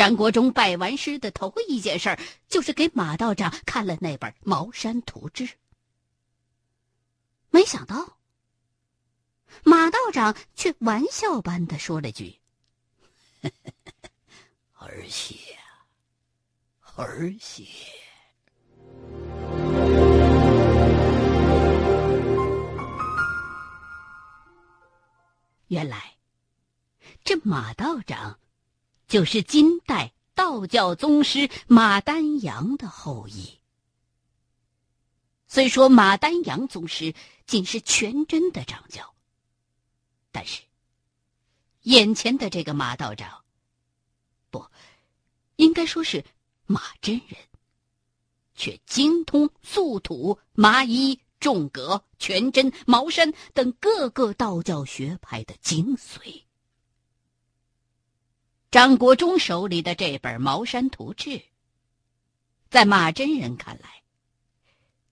张国忠拜完师的头一件事，就是给马道长看了那本《茅山图志》。没想到，马道长却玩笑般的说了句：“ 儿媳，儿媳。”原来，这马道长。就是金代道教宗师马丹阳的后裔。虽说马丹阳宗师仅是全真的掌教，但是眼前的这个马道长，不，应该说是马真人，却精通素土、麻衣、重格、全真、茅山等各个道教学派的精髓。张国忠手里的这本《茅山图志》，在马真人看来，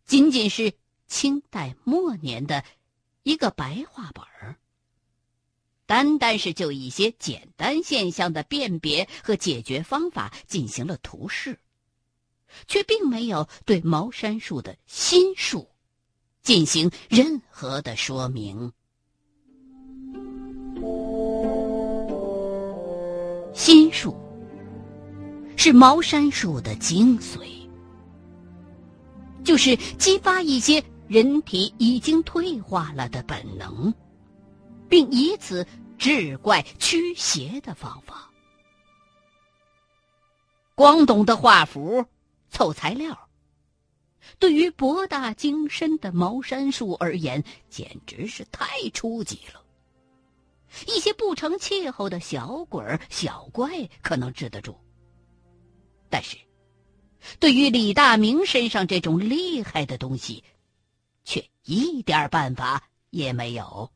仅仅是清代末年的一个白话本儿。单单是就一些简单现象的辨别和解决方法进行了图示，却并没有对茅山术的心术进行任何的说明。心术是茅山术的精髓，就是激发一些人体已经退化了的本能，并以此治怪驱邪的方法。光懂得画符、凑材料，对于博大精深的茅山术而言，简直是太初级了。一些不成气候的小鬼儿、小怪可能治得住，但是，对于李大明身上这种厉害的东西，却一点办法也没有。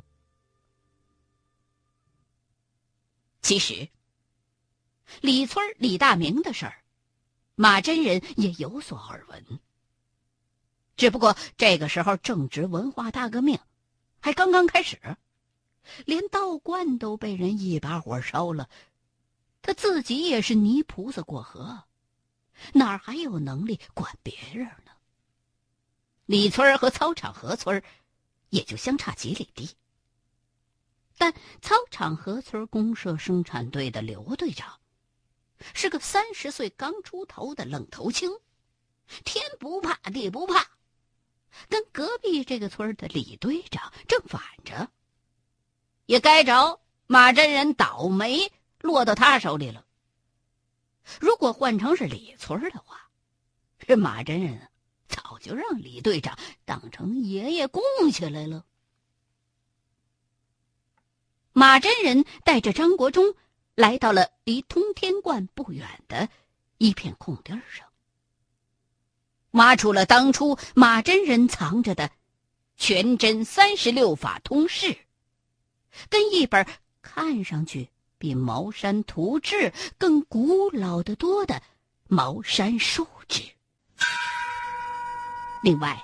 其实，李村李大明的事儿，马真人也有所耳闻。只不过这个时候正值文化大革命，还刚刚开始。连道观都被人一把火烧了，他自己也是泥菩萨过河，哪儿还有能力管别人呢？李村和操场河村也就相差几里地，但操场河村公社生产队的刘队长是个三十岁刚出头的愣头青，天不怕地不怕，跟隔壁这个村的李队长正反着。也该着马真人倒霉落到他手里了。如果换成是李村的话，这马真人早就让李队长当成爷爷供起来了。马真人带着张国忠来到了离通天观不远的一片空地上，挖出了当初马真人藏着的全真三十六法通释。跟一本看上去比《茅山图志》更古老的多的《茅山术志》，另外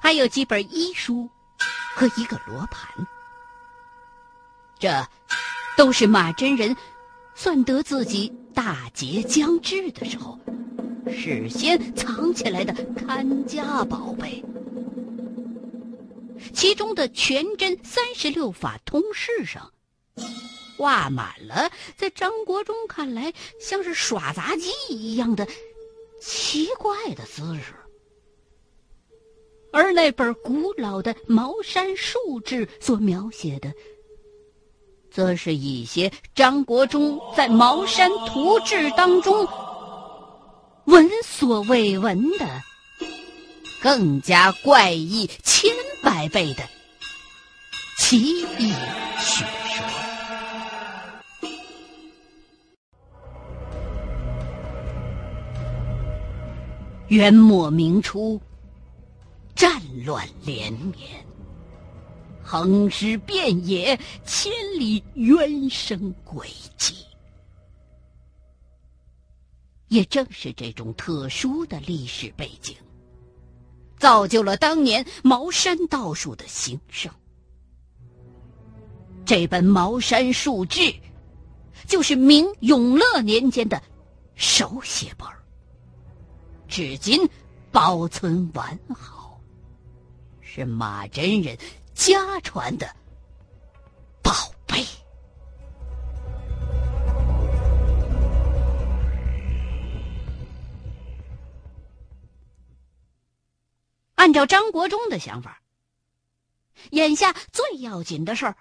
还有几本医书和一个罗盘。这都是马真人算得自己大劫将至的时候，事先藏起来的看家宝贝。其中的全真三十六法通释上，画满了在张国忠看来像是耍杂技一样的奇怪的姿势，而那本古老的《茅山术志》所描写的，则是一些张国忠在《茅山图志》当中闻所未闻的。更加怪异千百倍的奇异学说。元末明初，战乱连绵，横尸遍野，千里冤声诡计。也正是这种特殊的历史背景。造就了当年茅山道术的兴盛。这本《茅山术志》，就是明永乐年间的手写本，至今保存完好，是马真人家传的宝贝。按照张国忠的想法，眼下最要紧的事儿，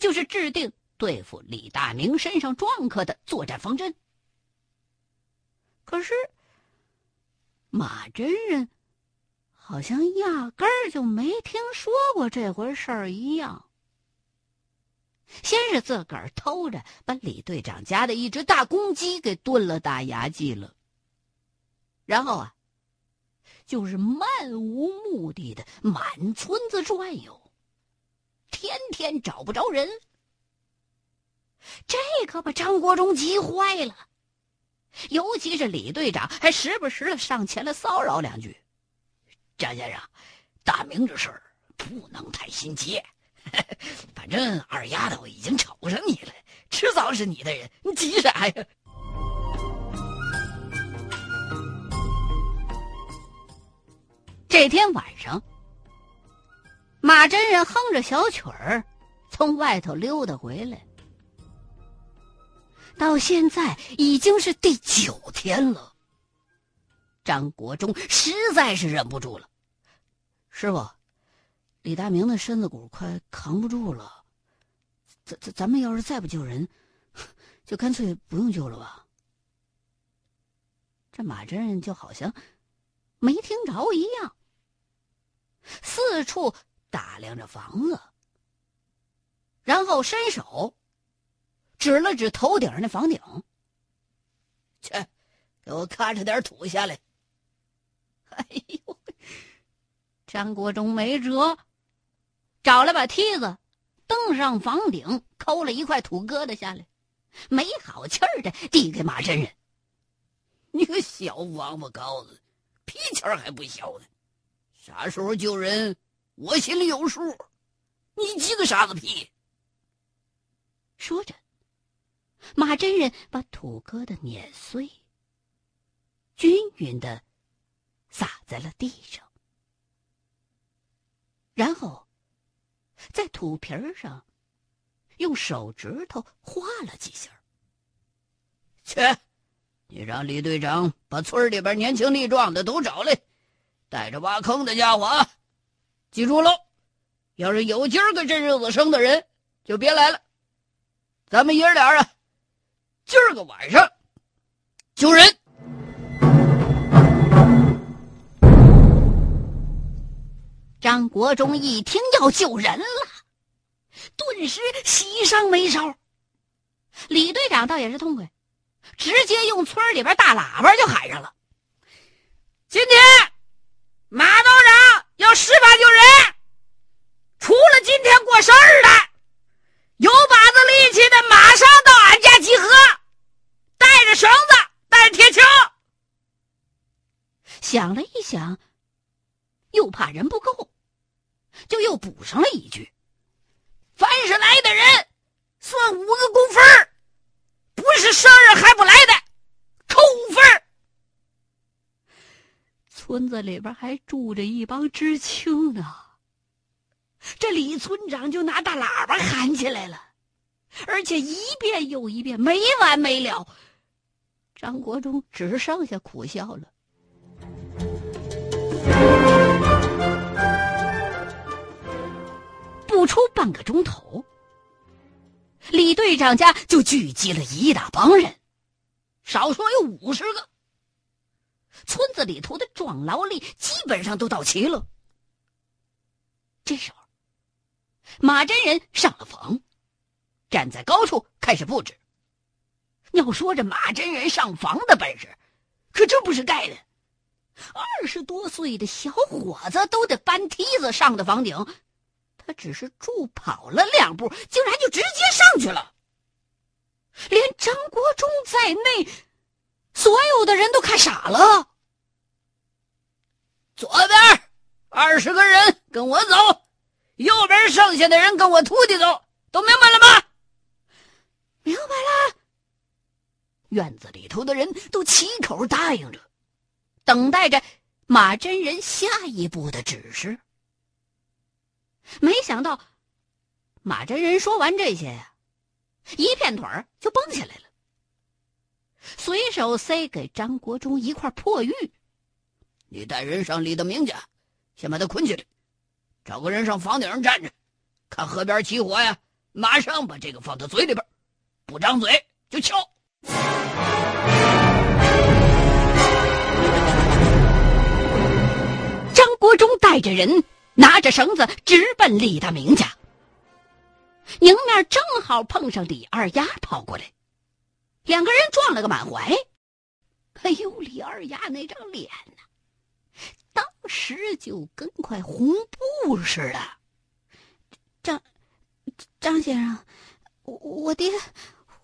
就是制定对付李大明身上撞客的作战方针。可是，马真人好像压根儿就没听说过这回事儿一样。先是自个儿偷着把李队长家的一只大公鸡给炖了打牙祭了，然后啊。就是漫无目的的满村子转悠，天天找不着人。这可把张国忠急坏了，尤其是李队长，还时不时的上前来骚扰两句。张先生，大明这事儿不能太心急，反正二丫头已经瞅上你了，迟早是你的人，你急啥呀？这天晚上，马真人哼着小曲儿，从外头溜达回来。到现在已经是第九天了。张国忠实在是忍不住了：“师傅，李大明的身子骨快扛不住了，咱咱咱们要是再不救人，就干脆不用救了吧。”这马真人就好像没听着一样。四处打量着房子，然后伸手指了指头顶上的房顶：“去，给我咔嚓点土下来。”哎呦，张国忠没辙，找了把梯子，登上房顶，抠了一块土疙瘩下来，没好气儿的递给马真人：“ 你个小王八羔子，皮钱还不小呢！”啥时候救人，我心里有数。你急个啥子屁？说着，马真人把土疙瘩碾碎，均匀的撒在了地上，然后在土皮上用手指头画了几下。去，你让李队长把村里边年轻力壮的都找来。带着挖坑的家伙啊，记住喽！要是有今儿个这日子生的人，就别来了。咱们爷俩啊，今儿个晚上救人。张国忠一听要救人了，顿时喜上眉梢。李队长倒也是痛快，直接用村里边大喇叭就喊上了：“今天！”马道长要施法救人，除了今天过生日的，有把子力气的马上到俺家集合，带着绳子，带着铁锹。想了一想，又怕人不够，就又补上了一句：“凡是来的人，算五个工分不是生日还不来的，扣五分村子里边还住着一帮知青呢，这李村长就拿大喇叭喊起来了，而且一遍又一遍，没完没了。张国忠只剩下苦笑了。不出半个钟头，李队长家就聚集了一大帮人，少说有五十个。村子里头的壮劳力基本上都到齐了。这时候，马真人上了房，站在高处开始布置。要说这马真人上房的本事，可真不是盖的。二十多岁的小伙子都得搬梯子上的房顶，他只是助跑了两步，竟然就直接上去了。连张国忠在内。所有的人都看傻了。左边二十个人跟我走，右边剩下的人跟我徒弟走，都明白了吗？明白了。院子里头的人都齐口答应着，等待着马真人下一步的指示。没想到，马真人说完这些呀，一片腿儿就蹦起来了，随手塞给张国忠一块破玉：“你带人上李德明家，先把他捆起来，找个人上房顶上站着，看河边起火呀，马上把这个放到嘴里边，不张嘴就敲。”张国忠带着人。拿着绳子直奔李大明家，迎面正好碰上李二丫跑过来，两个人撞了个满怀。哎呦，李二丫那张脸呐，当时就跟块红布似的。张张先生，我我爹，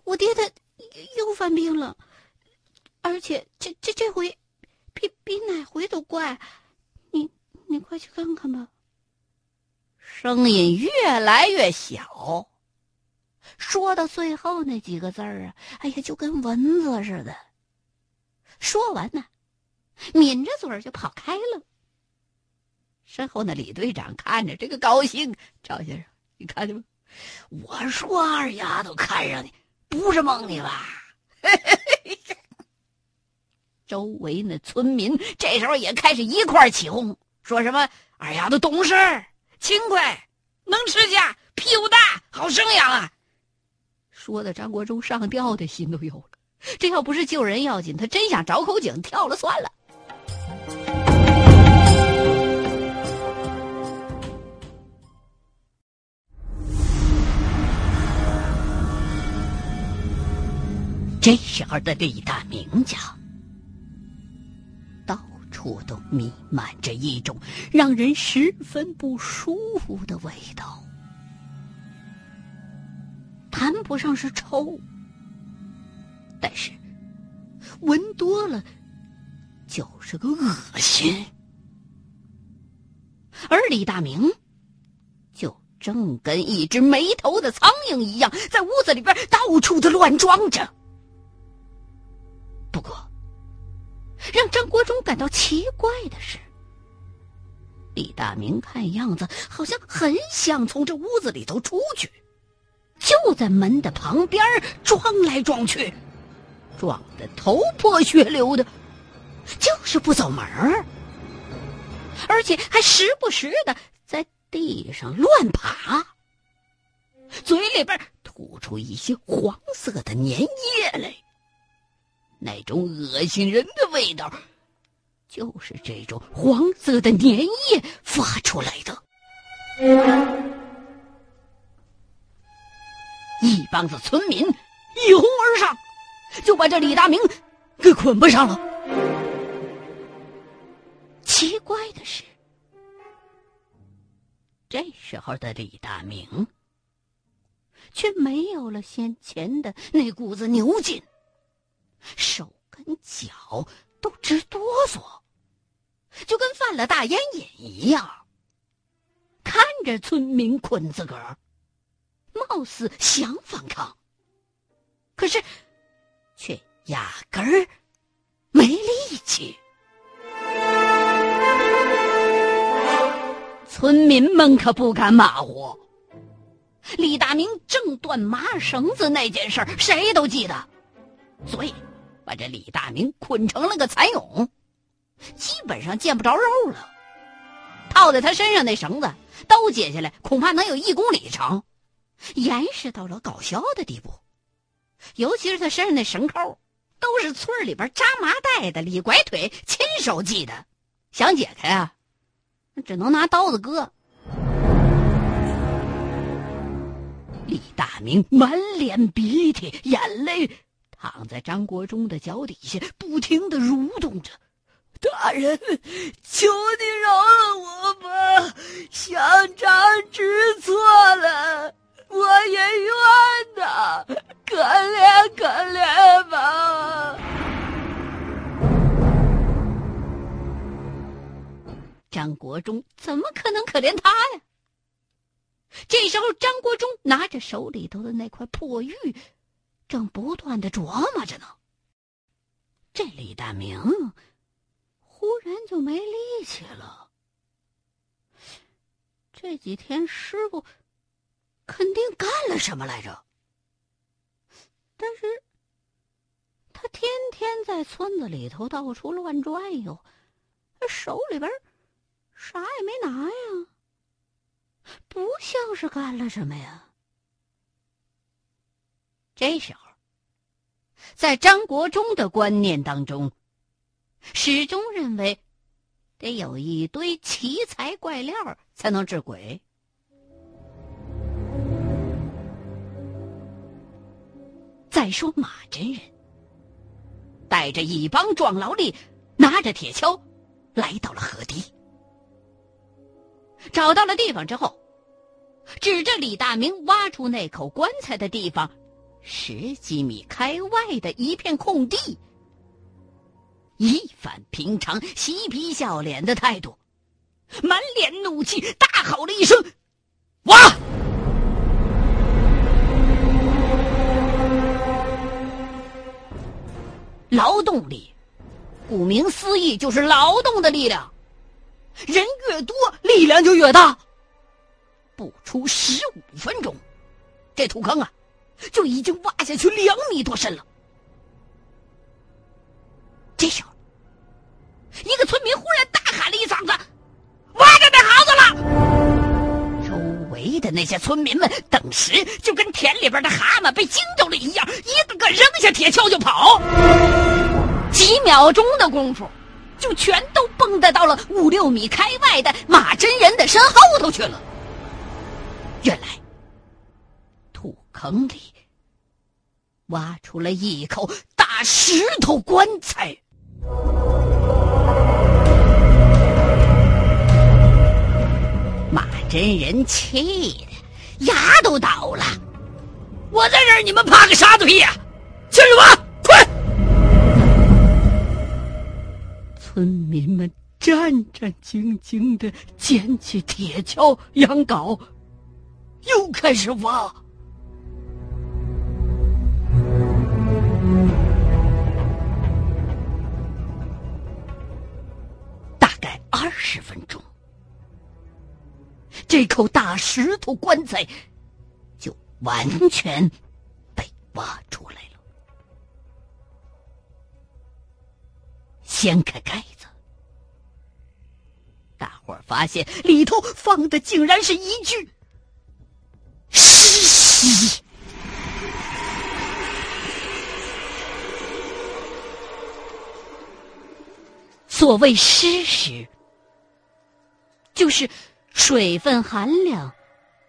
我爹他又犯病了，而且这这这回比比哪回都怪，你你快去看看吧。声音越来越小，说到最后那几个字儿啊，哎呀，就跟蚊子似的。说完呢，抿着嘴就跑开了。身后那李队长看着这个高兴，赵先生，你看见吗？我说二丫头看上你，不是蒙你吧？周围那村民这时候也开始一块起哄，说什么二丫头懂事。勤快，能吃下，屁股大，好生养啊！说的张国忠上吊的心都有了。这要不是救人要紧，他真想找口井跳了算了。这时候的李大明家。处都弥漫着一种让人十分不舒服的味道，谈不上是臭，但是闻多了就是个恶心。而李大明就正跟一只没头的苍蝇一样，在屋子里边到处的乱撞着。让张国忠感到奇怪的是，李大明看样子好像很想从这屋子里头出去，就在门的旁边撞来撞去，撞得头破血流的，就是不走门儿，而且还时不时的在地上乱爬，嘴里边吐出一些黄色的粘液来。那种恶心人的味道，就是这种黄色的粘液发出来的。一帮子村民一哄而上，就把这李大明给捆不上了。奇怪的是，这时候的李大明却没有了先前的那股子牛劲。手跟脚都直哆嗦，就跟犯了大烟瘾一样。看着村民捆自个儿，貌似想反抗，可是却压根儿没力气。村民们可不敢马虎。李大明正断麻绳子那件事，谁都记得，所以。把这李大明捆成了个蚕蛹，基本上见不着肉了。套在他身上那绳子都解下来，恐怕能有一公里长，严实到了搞笑的地步。尤其是他身上那绳扣，都是村里边扎麻袋的李拐腿亲手系的，想解开啊，只能拿刀子割。李大明满脸鼻涕，眼泪。躺在张国忠的脚底下，不停的蠕动着。大人，求你饶了我吧！乡长知错了，我也冤呐，可怜可怜吧！张国忠怎么可能可怜他呀？这时候，张国忠拿着手里头的那块破玉。正不断的琢磨着呢，这李大明忽然就没力气了。这几天师傅肯定干了什么来着？但是他天天在村子里头到处乱转悠，手里边啥也没拿呀，不像是干了什么呀。这时候，在张国忠的观念当中，始终认为得有一堆奇才怪料才能治鬼。再说马真人带着一帮壮劳力，拿着铁锹，来到了河堤，找到了地方之后，指着李大明挖出那口棺材的地方。十几米开外的一片空地，一反平常嬉皮笑脸的态度，满脸怒气，大吼了一声：“挖！”劳动力，顾名思义就是劳动的力量，人越多，力量就越大。不出十五分钟，这土坑啊！就已经挖下去两米多深了。这时候，一个村民忽然大喊了一嗓子：“挖着那耗子了！”周围的那些村民们顿时就跟田里边的蛤蟆被惊着了一样，一个个扔下铁锹就跑。几秒钟的功夫，就全都蹦跶到了五六米开外的马真人的身后头去了。原来，土坑里。挖出了一口大石头棺材，马真人气的牙都倒了。我在这儿，你们怕个啥子屁呀？进去挖，快！村民们战战兢兢的捡起铁锹、羊镐，又开始挖。二十分钟，这口大石头棺材就完全被挖出来了。掀开盖子，大伙儿发现里头放的竟然是一具尸。所谓尸尸。就是水分含量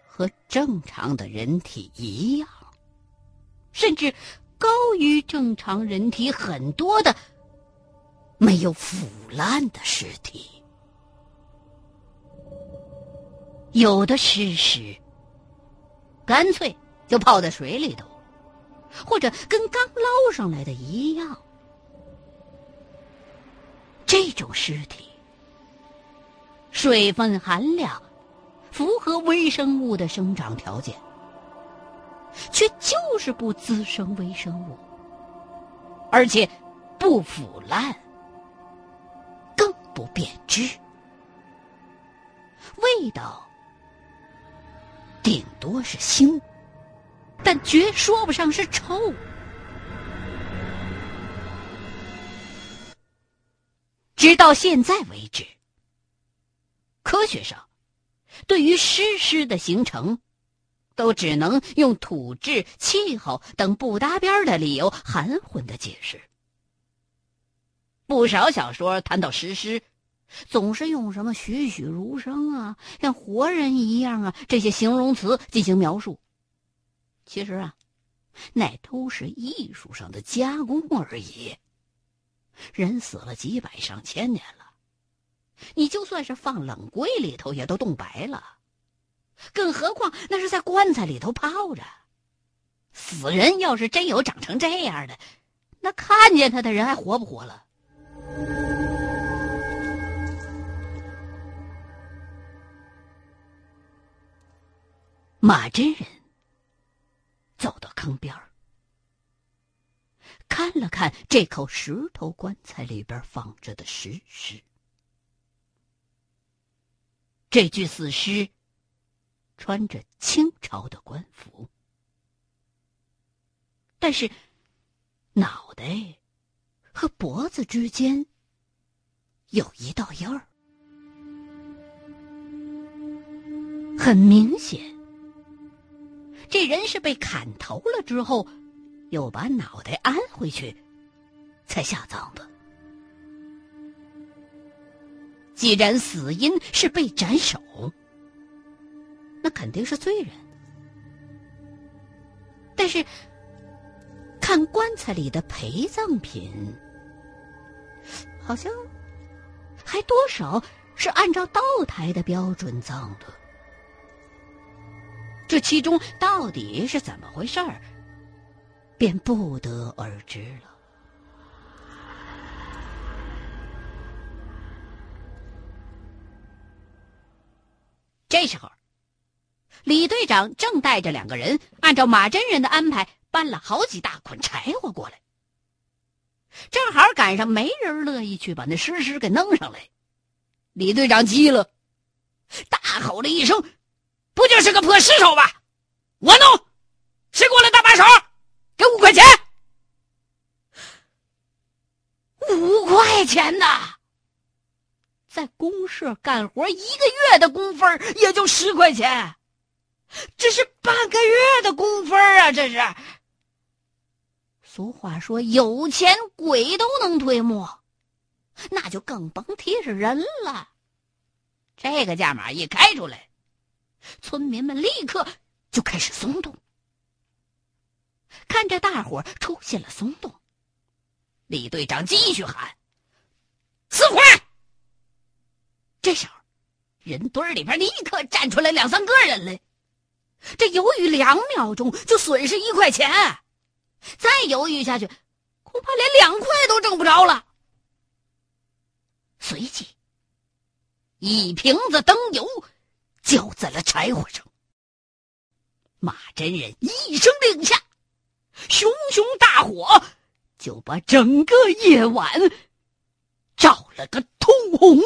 和正常的人体一样，甚至高于正常人体很多的没有腐烂的尸体。有的尸尸干脆就泡在水里头，或者跟刚捞上来的一样。这种尸体。水分含量符合微生物的生长条件，却就是不滋生微生物，而且不腐烂，更不变质，味道顶多是腥，但绝说不上是臭。直到现在为止。科学上，对于湿湿的形成，都只能用土质、气候等不搭边的理由含混的解释。不少小说谈到湿湿，总是用什么栩栩如生啊、像活人一样啊这些形容词进行描述。其实啊，那都是艺术上的加工而已。人死了几百上千年了。你就算是放冷柜里头，也都冻白了，更何况那是在棺材里头泡着。死人要是真有长成这样的，那看见他的人还活不活了？马真人走到坑边看了看这口石头棺材里边放着的石狮。这具死尸穿着清朝的官服，但是脑袋和脖子之间有一道印儿，很明显，这人是被砍头了之后。又把脑袋安回去，才下葬的。既然死因是被斩首，那肯定是罪人。但是，看棺材里的陪葬品，好像还多少是按照道台的标准葬的。这其中到底是怎么回事儿？便不得而知了。这时候，李队长正带着两个人，按照马真人的安排，搬了好几大捆柴火过来。正好赶上没人乐意去把那尸尸给弄上来，李队长急了，大吼了一声：“不就是个破尸头吧？我弄，谁过来搭把手？”给五块钱，五块钱呐！在公社干活一个月的工分也就十块钱，这是半个月的工分啊！这是。俗话说：“有钱鬼都能推磨”，那就更甭提是人了。这个价码一开出来，村民们立刻就开始松动。看着大伙出现了松动，李队长继续喊：“四块！”这时候，人堆里边立刻站出来两三个人来。这犹豫两秒钟就损失一块钱，再犹豫下去，恐怕连两块都挣不着了。随即，一瓶子灯油浇在了柴火上。马真人一声令下。熊熊大火就把整个夜晚照了个通红